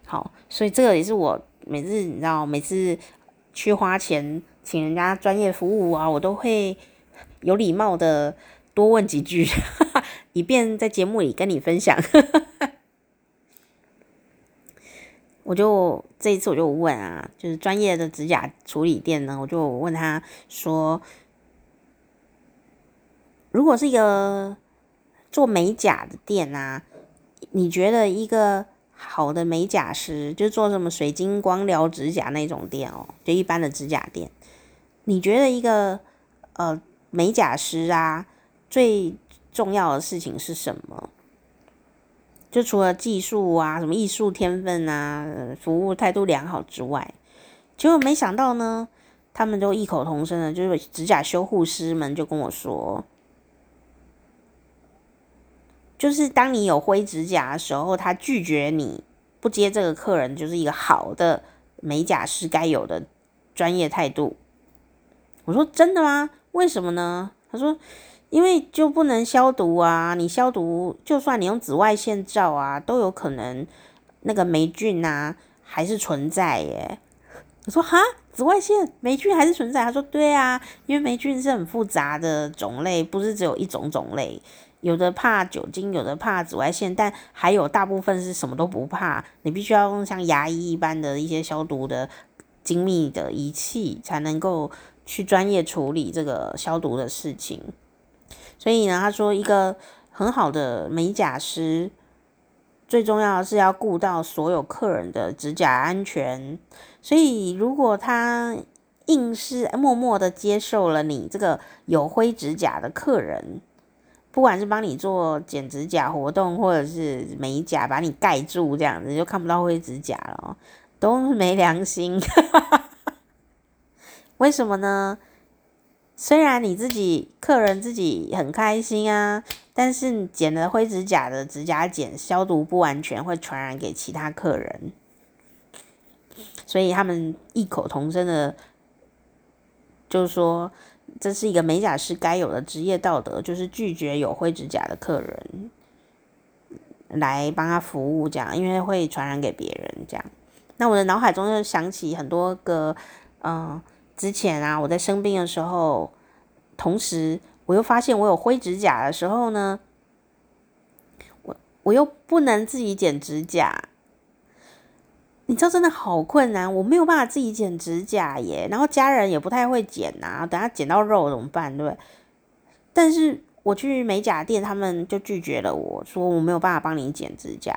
好，所以这个也是我每次你知道，每次去花钱。请人家专业服务啊，我都会有礼貌的多问几句，以便在节目里跟你分享。我就这一次我就问啊，就是专业的指甲处理店呢，我就问他说，如果是一个做美甲的店啊，你觉得一个好的美甲师，就做什么水晶光疗指甲那种店哦，就一般的指甲店。你觉得一个呃美甲师啊，最重要的事情是什么？就除了技术啊、什么艺术天分啊、服务态度良好之外，结果没想到呢，他们都异口同声的，就是指甲修护师们就跟我说，就是当你有灰指甲的时候，他拒绝你不接这个客人，就是一个好的美甲师该有的专业态度。我说真的吗？为什么呢？他说，因为就不能消毒啊！你消毒，就算你用紫外线照啊，都有可能那个霉菌啊还是存在耶。我说哈，紫外线霉菌还是存在？他说对啊，因为霉菌是很复杂的种类，不是只有一种种类，有的怕酒精，有的怕紫外线，但还有大部分是什么都不怕。你必须要用像牙医一般的一些消毒的精密的仪器才能够。去专业处理这个消毒的事情，所以呢，他说一个很好的美甲师，最重要的是要顾到所有客人的指甲安全。所以如果他硬是默默的接受了你这个有灰指甲的客人，不管是帮你做剪指甲活动，或者是美甲把你盖住这样子，就看不到灰指甲了，都没良心。为什么呢？虽然你自己客人自己很开心啊，但是剪了灰指甲的指甲剪消毒不完全，会传染给其他客人，所以他们异口同声的，就说这是一个美甲师该有的职业道德，就是拒绝有灰指甲的客人。来帮他服务，这样，因为会传染给别人，这样。那我的脑海中就想起很多个，嗯、之前啊，我在生病的时候，同时我又发现我有灰指甲的时候呢，我我又不能自己剪指甲，你知道真的好困难，我没有办法自己剪指甲耶，然后家人也不太会剪呐，等下剪到肉怎么办，对对？但是我去美甲店，他们就拒绝了我说我没有办法帮你剪指甲，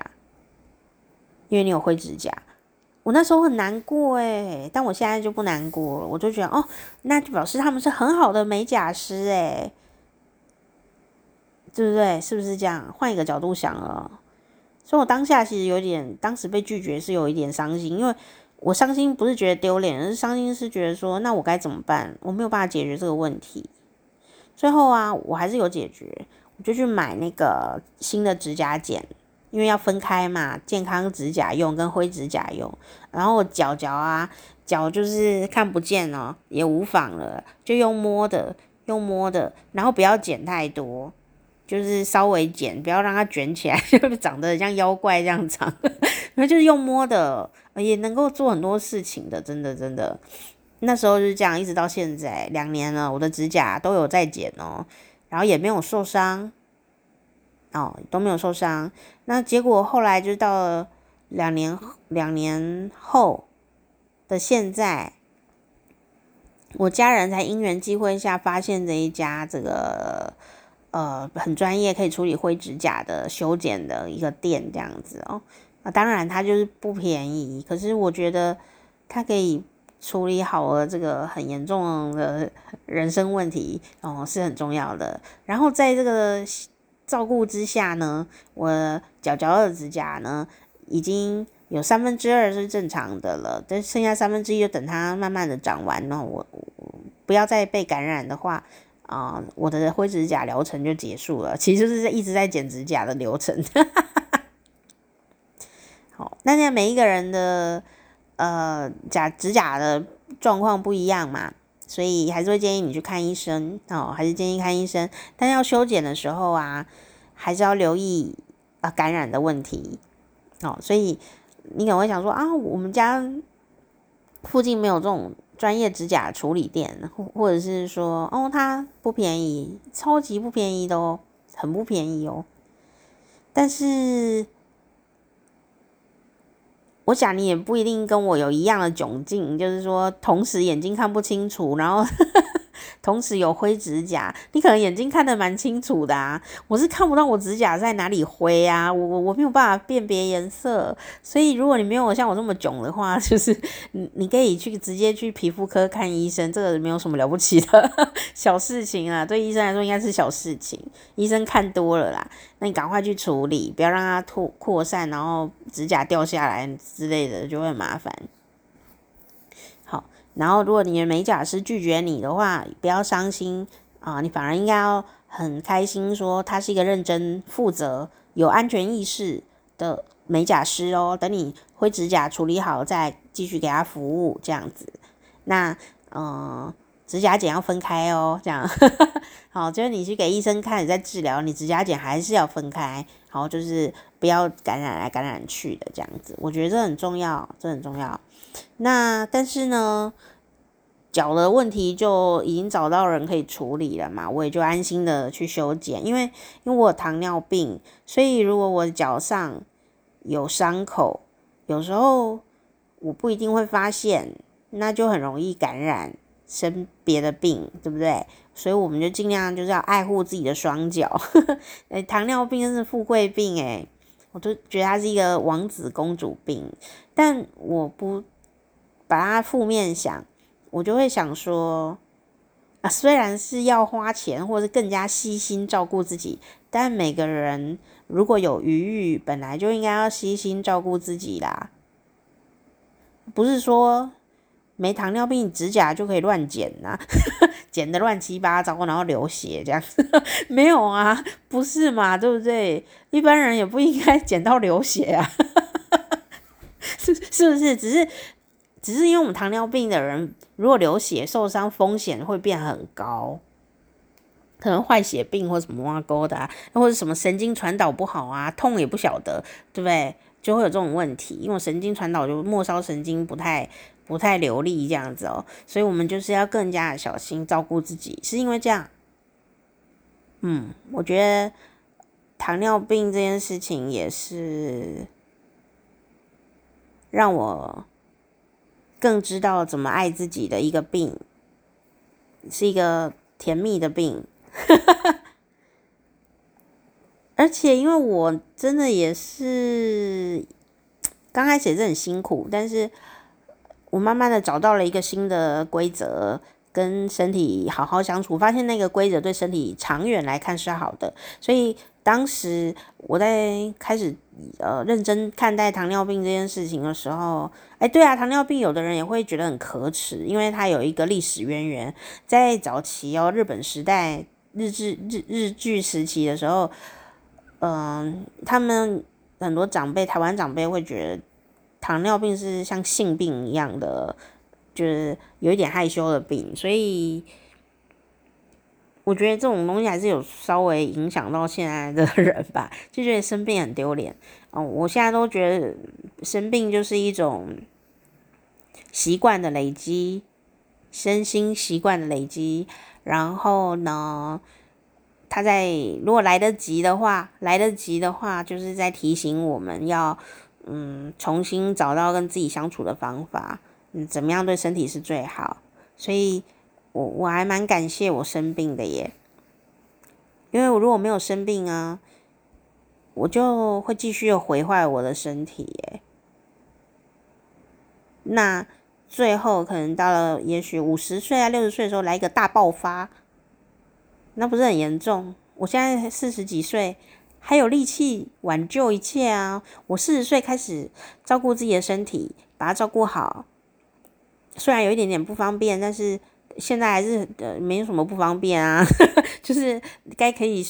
因为你有灰指甲。我那时候很难过诶，但我现在就不难过了。我就觉得哦，那就表示他们是很好的美甲师诶，对不对？是不是这样？换一个角度想了，所以我当下其实有点，当时被拒绝是有一点伤心，因为我伤心不是觉得丢脸，而是伤心是觉得说，那我该怎么办？我没有办法解决这个问题。最后啊，我还是有解决，我就去买那个新的指甲剪。因为要分开嘛，健康指甲用跟灰指甲用，然后脚脚啊，脚就是看不见哦，也无妨了，就用摸的，用摸的，然后不要剪太多，就是稍微剪，不要让它卷起来，就长得像妖怪这样长，然后就是用摸的，也能够做很多事情的，真的真的，那时候就是这样，一直到现在两年了，我的指甲都有在剪哦，然后也没有受伤。哦，都没有受伤。那结果后来就到了两年两年后的现在，我家人才因缘际会下发现这一家这个呃很专业可以处理灰指甲的修剪的一个店这样子哦。啊当然它就是不便宜，可是我觉得它可以处理好了这个很严重的人生问题哦，是很重要的。然后在这个。照顾之下呢，我脚脚的指甲呢，已经有三分之二是正常的了，但剩下三分之一就等它慢慢的长完呢。我，我不要再被感染的话，啊、我的灰指甲疗程就结束了。其实就是一直在剪指甲的流程。好，那现在每一个人的呃甲指甲的状况不一样嘛。所以还是会建议你去看医生哦，还是建议看医生。但要修剪的时候啊，还是要留意啊感染的问题哦。所以你可能会想说啊，我们家附近没有这种专业指甲处理店，或或者是说哦，它不便宜，超级不便宜的哦，很不便宜哦。但是。我想你也不一定跟我有一样的窘境，就是说同时眼睛看不清楚，然后。同时有灰指甲，你可能眼睛看得蛮清楚的啊，我是看不到我指甲在哪里灰啊，我我我没有办法辨别颜色，所以如果你没有像我这么囧的话，就是你你可以去直接去皮肤科看医生，这个没有什么了不起的 小事情啊，对医生来说应该是小事情，医生看多了啦，那你赶快去处理，不要让它扩扩散，然后指甲掉下来之类的就会很麻烦。然后，如果你的美甲师拒绝你的话，不要伤心啊，你反而应该要很开心，说他是一个认真、负责、有安全意识的美甲师哦。等你灰指甲处理好，再继续给他服务，这样子。那，嗯、指甲剪要分开哦，这样。好，就是你去给医生看，你在治疗，你指甲剪还是要分开，好，就是不要感染来感染去的这样子。我觉得这很重要，这很重要。那但是呢，脚的问题就已经找到人可以处理了嘛，我也就安心的去修剪。因为因为我有糖尿病，所以如果我脚上有伤口，有时候我不一定会发现，那就很容易感染生别的病，对不对？所以我们就尽量就是要爱护自己的双脚。诶，糖尿病真是富贵病诶，我都觉得它是一个王子公主病，但我不。把它负面想，我就会想说，啊，虽然是要花钱，或者更加悉心照顾自己，但每个人如果有余裕，本来就应该要悉心照顾自己啦。不是说没糖尿病指甲就可以乱剪呐，剪得乱七八糟，然后流血这样子，没有啊，不是嘛，对不对？一般人也不应该 剪到流血啊，是是不是？只是。只是因为我们糖尿病的人，如果流血受伤风险会变很高，可能坏血病或什么挖沟的啊，或者什么神经传导不好啊，痛也不晓得，对不对？就会有这种问题，因为神经传导就末梢神经不太不太流利这样子哦，所以我们就是要更加小心照顾自己，是因为这样。嗯，我觉得糖尿病这件事情也是让我更知道怎么爱自己的一个病，是一个甜蜜的病。而且，因为我真的也是刚开始也是很辛苦，但是我慢慢的找到了一个新的规则，跟身体好好相处，发现那个规则对身体长远来看是好的。所以当时我在开始呃认真看待糖尿病这件事情的时候，哎，对啊，糖尿病有的人也会觉得很可耻，因为它有一个历史渊源，在早期哦，日本时代、日治日日据时期的时候。嗯，他们很多长辈，台湾长辈会觉得糖尿病是像性病一样的，就是有一点害羞的病，所以我觉得这种东西还是有稍微影响到现在的人吧，就觉得生病很丢脸。哦，我现在都觉得生病就是一种习惯的累积，身心习惯的累积，然后呢，他在如果来得及的话，来得及的话，就是在提醒我们要，嗯，重新找到跟自己相处的方法，嗯，怎么样对身体是最好。所以我我还蛮感谢我生病的耶，因为我如果没有生病啊，我就会继续毁坏我的身体耶。那最后可能到了也许五十岁啊六十岁的时候来一个大爆发。那不是很严重？我现在四十几岁，还有力气挽救一切啊！我四十岁开始照顾自己的身体，把它照顾好。虽然有一点点不方便，但是现在还是呃没什么不方便啊。就是该可以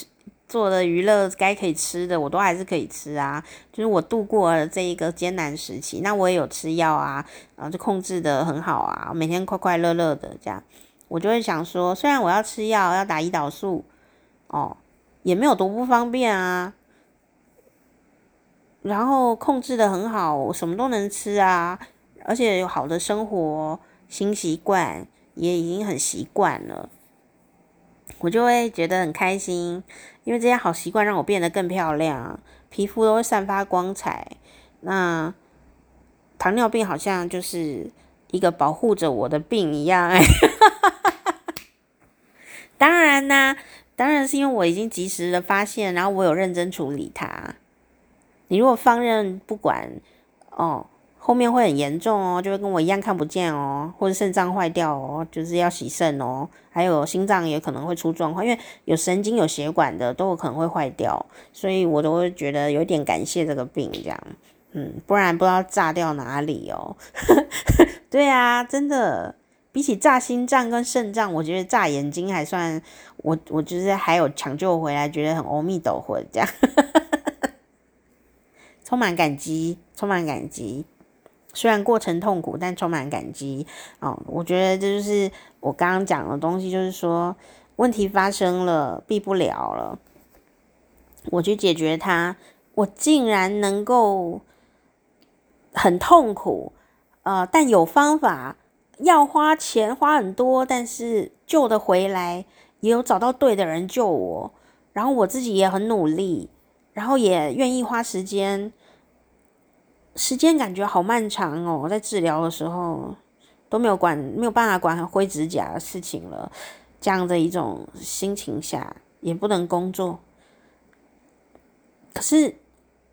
做的娱乐，该可以吃的，我都还是可以吃啊。就是我度过了这一个艰难时期，那我也有吃药啊，然后就控制得很好啊，每天快快乐乐的这样。我就会想说，虽然我要吃药，要打胰岛素，哦，也没有多不方便啊。然后控制得很好，我什么都能吃啊，而且有好的生活新习惯，也已经很习惯了。我就会觉得很开心，因为这些好习惯让我变得更漂亮，皮肤都会散发光彩。那糖尿病好像就是一个保护着我的病一样，哎。当然呢、当然是因为我已经及时的发现，然后我有认真处理它。你如果放任不管，哦，后面会很严重哦，就会跟我一样看不见哦，或者肾脏坏掉哦，就是要洗肾哦，还有心脏也可能会出状况，因为有神经有血管的都有可能会坏掉，所以我都会觉得有点感谢这个病这样，嗯，不然不知道炸掉哪里哦。对啊，真的。比起炸心脏跟肾脏，我觉得炸眼睛还算我，我就是还有抢救回来，觉得很阿弥陀佛这样，充满感激，充满感激。虽然过程痛苦，但充满感激。哦，我觉得这就是我刚刚讲的东西，就是说问题发生了，避不了了，我去解决它，我竟然能够很痛苦，呃，但有方法。要花钱花很多，但是救得回来，也有找到对的人救我，然后我自己也很努力，然后也愿意花时间，时间感觉好漫长哦，在治疗的时候都没有管，没有办法管灰指甲的事情了，这样的一种心情下也不能工作，可是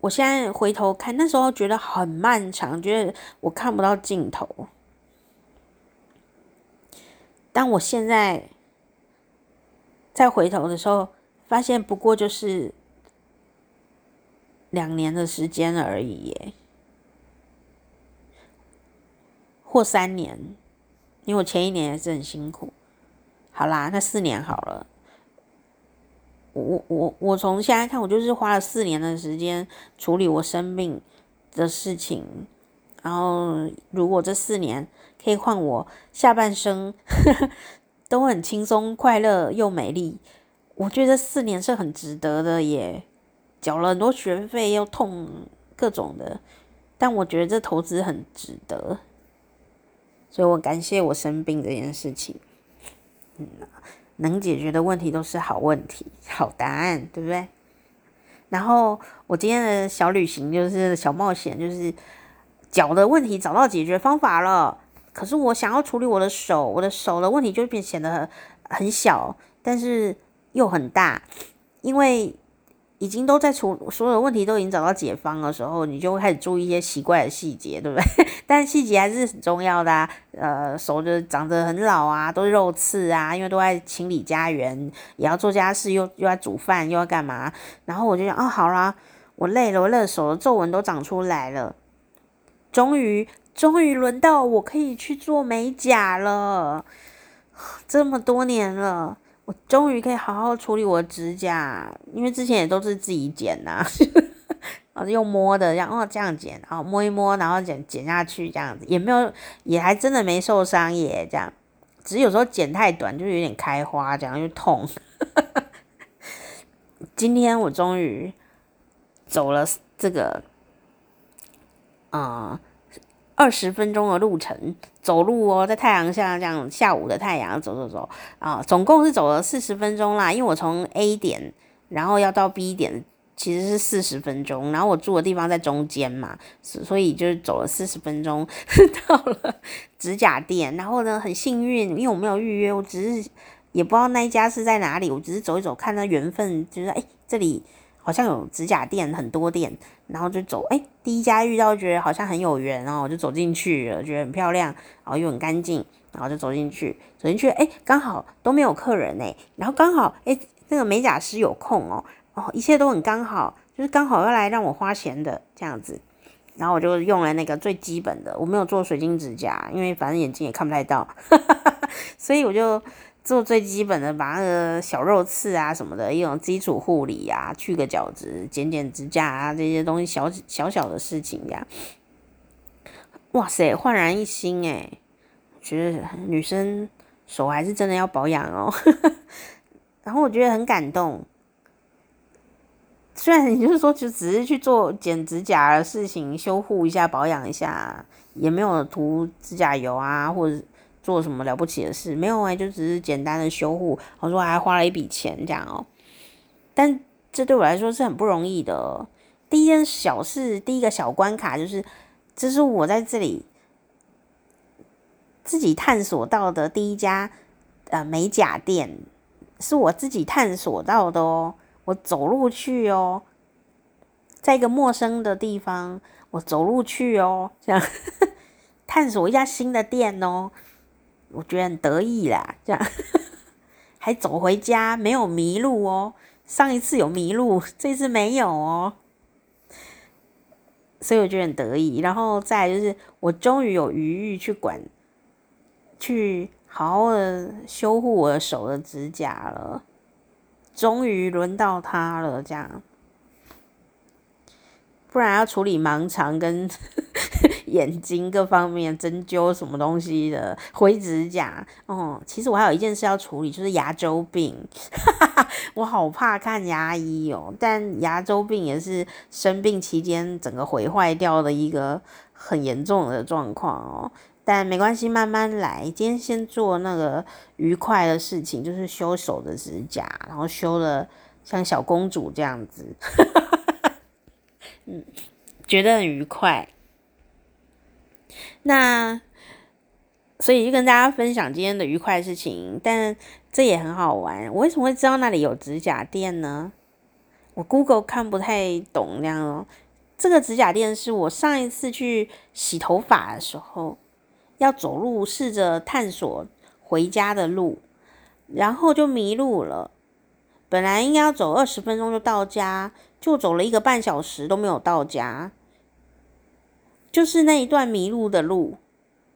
我现在回头看，那时候觉得很漫长，觉得我看不到尽头。但我现在再回头的时候，发现不过就是两年的时间而已耶，或三年，因为我前一年也是很辛苦。好啦，那四年好了。我我我从现在看，我就是花了四年的时间处理我生病的事情，然后如果这四年。可以换我下半生呵 呵都很轻松、快乐又美丽，我觉得四年是很值得的耶，缴了很多学费又痛各种的，但我觉得这投资很值得，所以我感谢我生病这件事情。嗯，能解决的问题都是好问题、好答案，对不对？然后我今天的小旅行就是小冒险，就是脚的问题找到解决方法了。可是我想要处理我的手，我的手的问题就变显得很小，但是又很大，因为已经都在处所有问题都已经找到解方的时候，你就会开始注意一些奇怪的细节，对不对？但细节还是很重要的啊。呃，手就长得很老啊，都是肉刺啊，因为都在清理家园，也要做家事，又又要煮饭，又要干嘛？然后我就想，哦，好啦，我累了，我累了，手的皱纹都长出来了，终于。终于轮到我可以去做美甲了，这么多年了，我终于可以好好处理我的指甲，因为之前也都是自己剪呐、啊，用摸的，然后这样剪，然后摸一摸，然后剪剪下去，这样子也没有，也还真的没受伤耶，这样，只是有时候剪太短就有点开花，这样就痛。今天我终于走了这个，啊、嗯。二十分钟的路程，走路哦，在太阳下这样，下午的太阳走走走啊，总共是走了四十分钟啦。因为我从 A 点，然后要到 B 点，其实是四十分钟。然后我住的地方在中间嘛，所以就是走了四十分钟 到了指甲店。然后呢，很幸运，因为我没有预约，我只是也不知道那一家是在哪里，我只是走一走，看那缘分，就是哎，这里。好像有指甲店，很多店，然后就走，哎，第一家遇到，觉得好像很有缘，然后我就走进去了，觉得很漂亮，然后又很干净，然后就走进去，走进去，哎，刚好都没有客人哎，然后刚好，哎，那个美甲师有空哦，哦，一切都很刚好，就是刚好要来让我花钱的这样子，然后我就用了那个最基本的，我没有做水晶指甲，因为反正眼睛也看不太到，所以我就。做最基本的，把那个小肉刺啊什么的一种基础护理啊，去个角质、剪剪指甲啊这些东西小小小的事情呀，哇塞，焕然一新诶，觉得女生手还是真的要保养哦。然后我觉得很感动，虽然你就是说就只是去做剪指甲的事情，修护一下、保养一下，也没有涂指甲油啊，或者。做什么了不起的事没有哎、就只是简单的修护。我说还花了一笔钱这样哦、但这对我来说是很不容易的。第一件小事，第一个小关卡就是，这是我在这里自己探索到的第一家呃美甲店，是我自己探索到的哦。我走路去哦，在一个陌生的地方，我走路去哦，这样 探索一家新的店哦。我觉得很得意啦，这样 还走回家，没有迷路哦。上一次有迷路，这次没有哦，所以我觉得很得意。然后再来就是，我终于有余裕去管，去好好的修护我的手的指甲了。终于轮到他了，这样，不然要处理盲肠跟。眼睛各方面针灸什么东西的，灰指甲哦。其实我还有一件事要处理，就是牙周病。我好怕看牙医哦，但牙周病也是生病期间整个毁坏掉的一个很严重的状况哦。但没关系，慢慢来。今天先做那个愉快的事情，就是修手的指甲，然后修的像小公主这样子。嗯，觉得很愉快。那，所以就跟大家分享今天的愉快事情，但这也很好玩。我为什么会知道那里有指甲店呢？我 Google 看不太懂那样哦。这个指甲店是我上一次去洗头发的时候，要走路试着探索回家的路，然后就迷路了。本来应该要走二十分钟就到家，就走了一个半小时都没有到家。就是那一段迷路的路，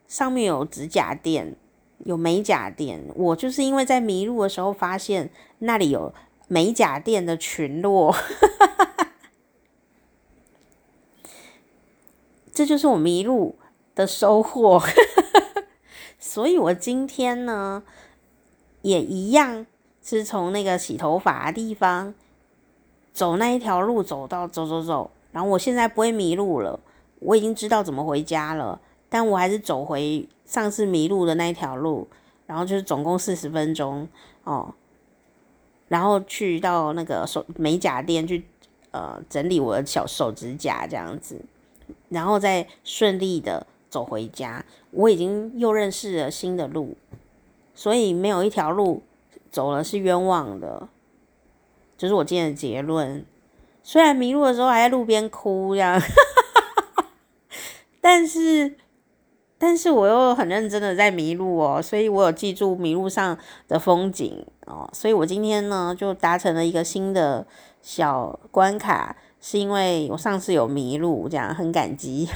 上面有指甲店，有美甲店。我就是因为在迷路的时候发现那里有美甲店的群落，这就是我迷路的收获。所以我今天呢，也一样是从那个洗头发的地方走那一条路走到走走走，然后我现在不会迷路了，我已经知道怎么回家了，但我还是走回上次迷路的那一条路，然后就是总共四十分钟哦，然后去到那个手美甲店去呃整理我的小手指甲这样子，然后再顺利的走回家，我已经又认识了新的路，所以没有一条路。走了是冤枉的，这、就是我今天的结论。虽然迷路的时候还在路边哭这样，但是，但是我又很认真的在迷路哦，所以我有记住迷路上的风景哦，所以我今天呢就达成了一个新的小关卡，是因为我上次有迷路，这样很感激。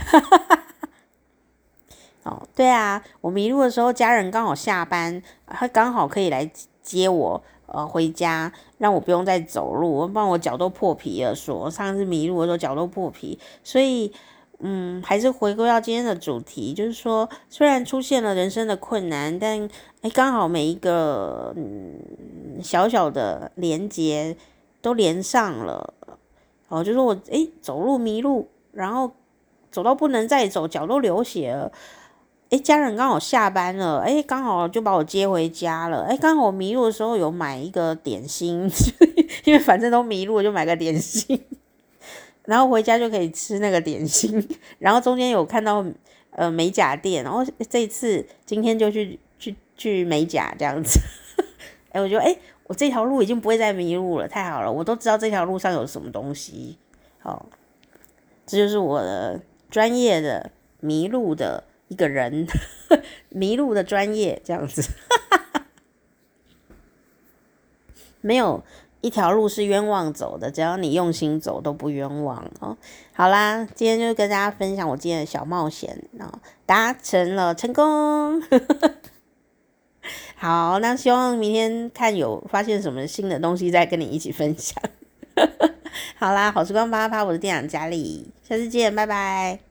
哦，对啊，我迷路的时候，家人刚好下班，他刚好可以来。接我呃回家，让我不用再走路，不然我脚都破皮了。说上次迷路的时候脚都破皮，所以嗯，还是回归到今天的主题，就是说虽然出现了人生的困难，但哎，刚好每一个嗯小小的连接都连上了。哦，就是我哎走路迷路，然后走到不能再走，脚都流血了。诶，家人刚好下班了，诶，刚好就把我接回家了。诶，刚好我迷路的时候有买一个点心，因为反正都迷路，就买个点心，然后回家就可以吃那个点心。然后中间有看到呃美甲店，然后这一次今天就去去去美甲这样子。诶，我觉得诶，我这条路已经不会再迷路了，太好了，我都知道这条路上有什么东西。好，这就是我的专业的迷路的。一个人 迷路的专业这样子，没有一条路是冤枉走的，只要你用心走都不冤枉哦。好啦，今天就跟大家分享我今天的小冒险，然后达成了成功。好，那希望明天看有发现什么新的东西再跟你一起分享。好啦，好时光啪啪啪，我是店长佳丽，下次见，拜拜。